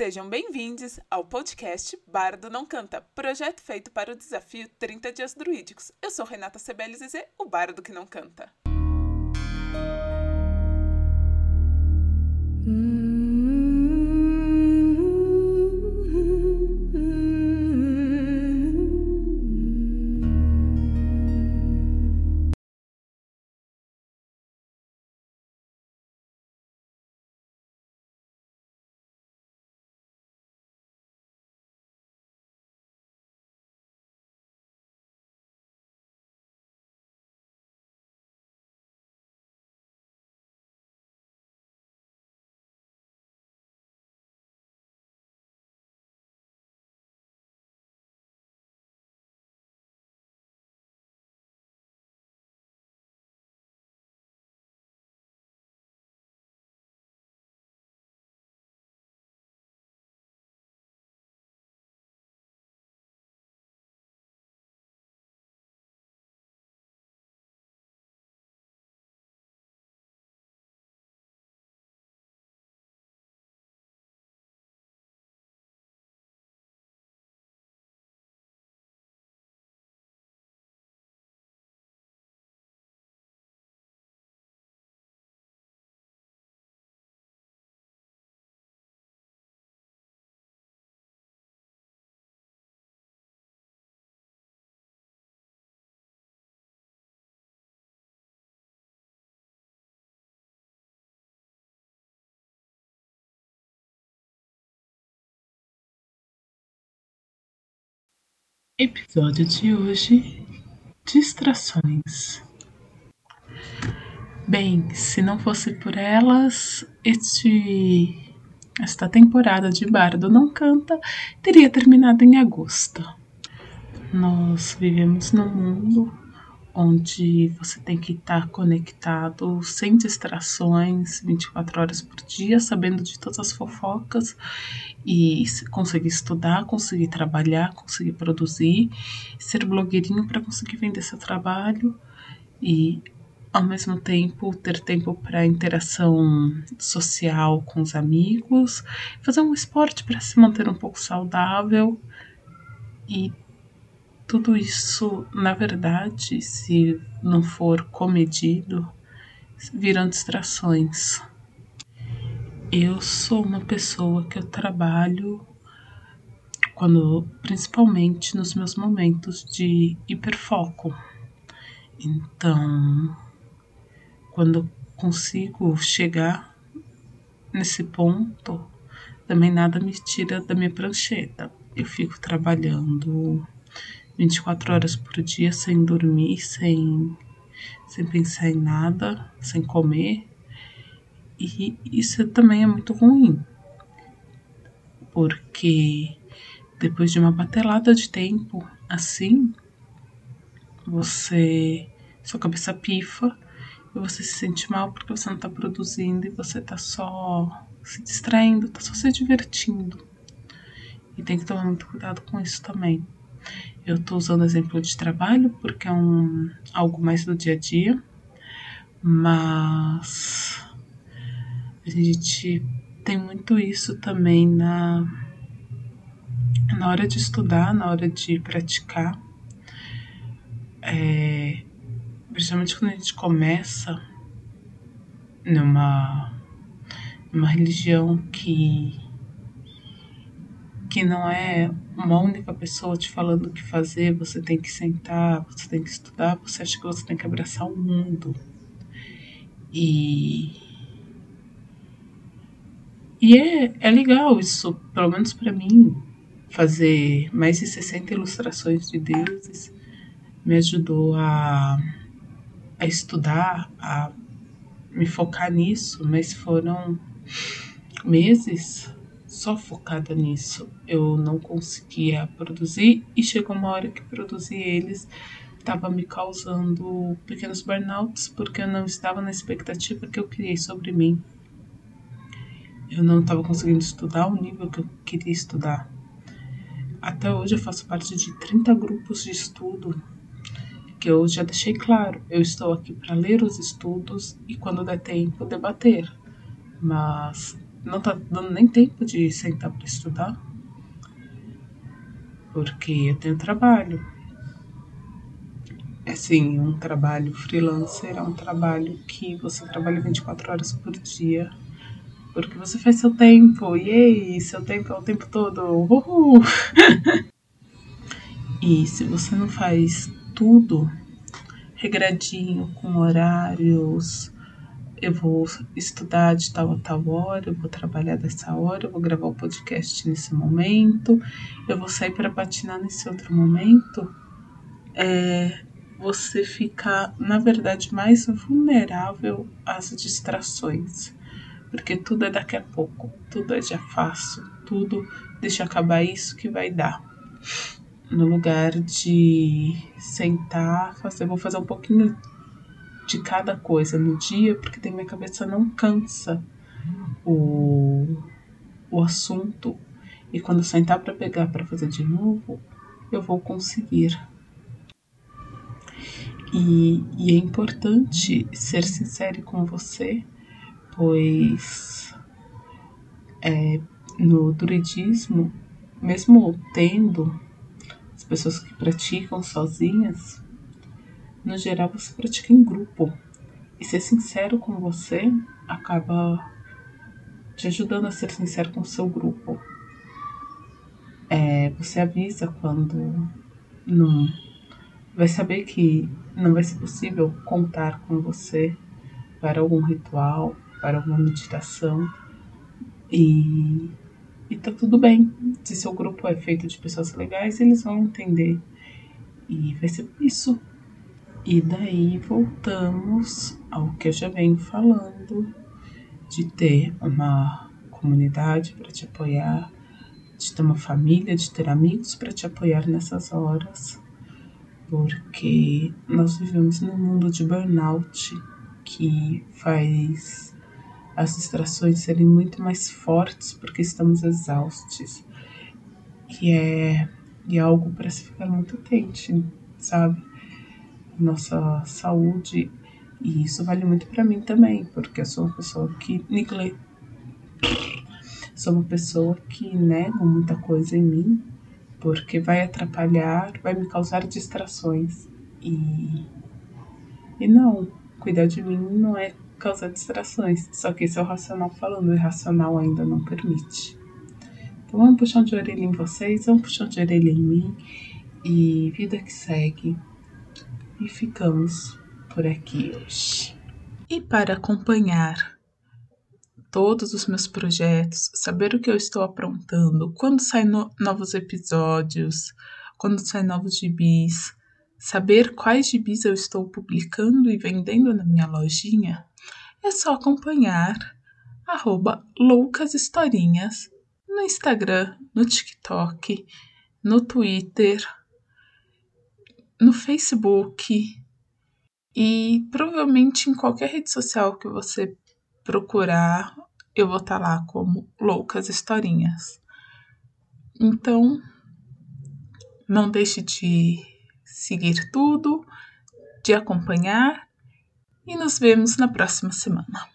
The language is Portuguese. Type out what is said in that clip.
Sejam bem-vindos ao podcast Bardo Não Canta, projeto feito para o desafio 30 Dias Druídicos. Eu sou Renata Sebelize, o bardo que não canta. Episódio de hoje: Distrações. Bem, se não fosse por elas, este, esta temporada de Bardo Não Canta teria terminado em agosto. Nós vivemos num mundo onde você tem que estar conectado, sem distrações, 24 horas por dia, sabendo de todas as fofocas e conseguir estudar, conseguir trabalhar, conseguir produzir, ser blogueirinho para conseguir vender seu trabalho e ao mesmo tempo ter tempo para interação social com os amigos, fazer um esporte para se manter um pouco saudável e tudo isso, na verdade, se não for comedido, viram distrações. Eu sou uma pessoa que eu trabalho quando, principalmente nos meus momentos de hiperfoco. Então, quando consigo chegar nesse ponto, também nada me tira da minha prancheta. Eu fico trabalhando 24 horas por dia sem dormir, sem, sem pensar em nada, sem comer. E isso também é muito ruim, porque depois de uma batelada de tempo assim, você sua cabeça pifa e você se sente mal porque você não está produzindo e você está só se distraindo, está só se divertindo. E tem que tomar muito cuidado com isso também. Eu estou usando exemplo de trabalho porque é um, algo mais do dia a dia, mas a gente tem muito isso também na, na hora de estudar, na hora de praticar. É, principalmente quando a gente começa numa, numa religião que que não é uma única pessoa te falando o que fazer, você tem que sentar, você tem que estudar, você acha que você tem que abraçar o mundo. E. E é, é legal isso, pelo menos para mim, fazer mais de 60 ilustrações de deuses me ajudou a, a estudar, a me focar nisso, mas foram meses só focada nisso. Eu não conseguia produzir e chegou uma hora que produzir eles estava me causando pequenos burnouts porque eu não estava na expectativa que eu criei sobre mim. Eu não estava conseguindo estudar o nível que eu queria estudar. Até hoje eu faço parte de 30 grupos de estudo que eu já deixei claro. Eu estou aqui para ler os estudos e, quando der tempo, debater. Mas não tá dando nem tempo de sentar para estudar. Porque eu tenho trabalho. Assim, um trabalho freelancer é um trabalho que você trabalha 24 horas por dia. Porque você faz seu tempo. E aí, seu tempo é o tempo todo. Uhul! e se você não faz tudo regradinho, com horários, eu vou estudar de tal a tal hora, eu vou trabalhar dessa hora, eu vou gravar o podcast nesse momento, eu vou sair para patinar nesse outro momento. É, você fica, na verdade, mais vulnerável às distrações. Porque tudo é daqui a pouco, tudo é já faço, tudo deixa acabar isso que vai dar. No lugar de sentar, fazer, vou fazer um pouquinho de cada coisa no dia, porque tem minha cabeça não cansa o, o assunto. E quando eu sentar para pegar para fazer de novo, eu vou conseguir. E, e é importante ser sincero com você, pois é, no druidismo, mesmo tendo as pessoas que praticam sozinhas, no geral você pratica em grupo. E ser sincero com você acaba te ajudando a ser sincero com o seu grupo. É, você avisa quando não vai saber que não vai ser possível contar com você para algum ritual, para alguma meditação. E, e tá tudo bem. Se seu grupo é feito de pessoas legais, eles vão entender. E vai ser isso. E daí voltamos ao que eu já venho falando de ter uma comunidade para te apoiar, de ter uma família, de ter amigos para te apoiar nessas horas porque nós vivemos num mundo de burnout que faz as distrações serem muito mais fortes porque estamos exaustos. E é, é algo para se ficar muito atente, sabe? Nossa saúde. E isso vale muito para mim também, porque eu sou uma pessoa que negle... sou uma pessoa que nego muita coisa em mim porque vai atrapalhar, vai me causar distrações. E, e não, cuidar de mim não é causar distrações. Só que esse é o racional falando, o irracional ainda não permite. Então vamos puxar de orelha em vocês, vamos puxar de orelha em mim. E vida que segue. E ficamos por aqui hoje. E para acompanhar todos os meus projetos, saber o que eu estou aprontando, quando saem no novos episódios, quando saem novos gibis, saber quais gibis eu estou publicando e vendendo na minha lojinha, é só acompanhar arroba loucashistorinhas no Instagram, no TikTok, no Twitter, no Facebook e provavelmente em qualquer rede social que você procurar, eu vou estar tá lá como Loucas Historinhas. Então, não deixe de seguir tudo, de acompanhar e nos vemos na próxima semana.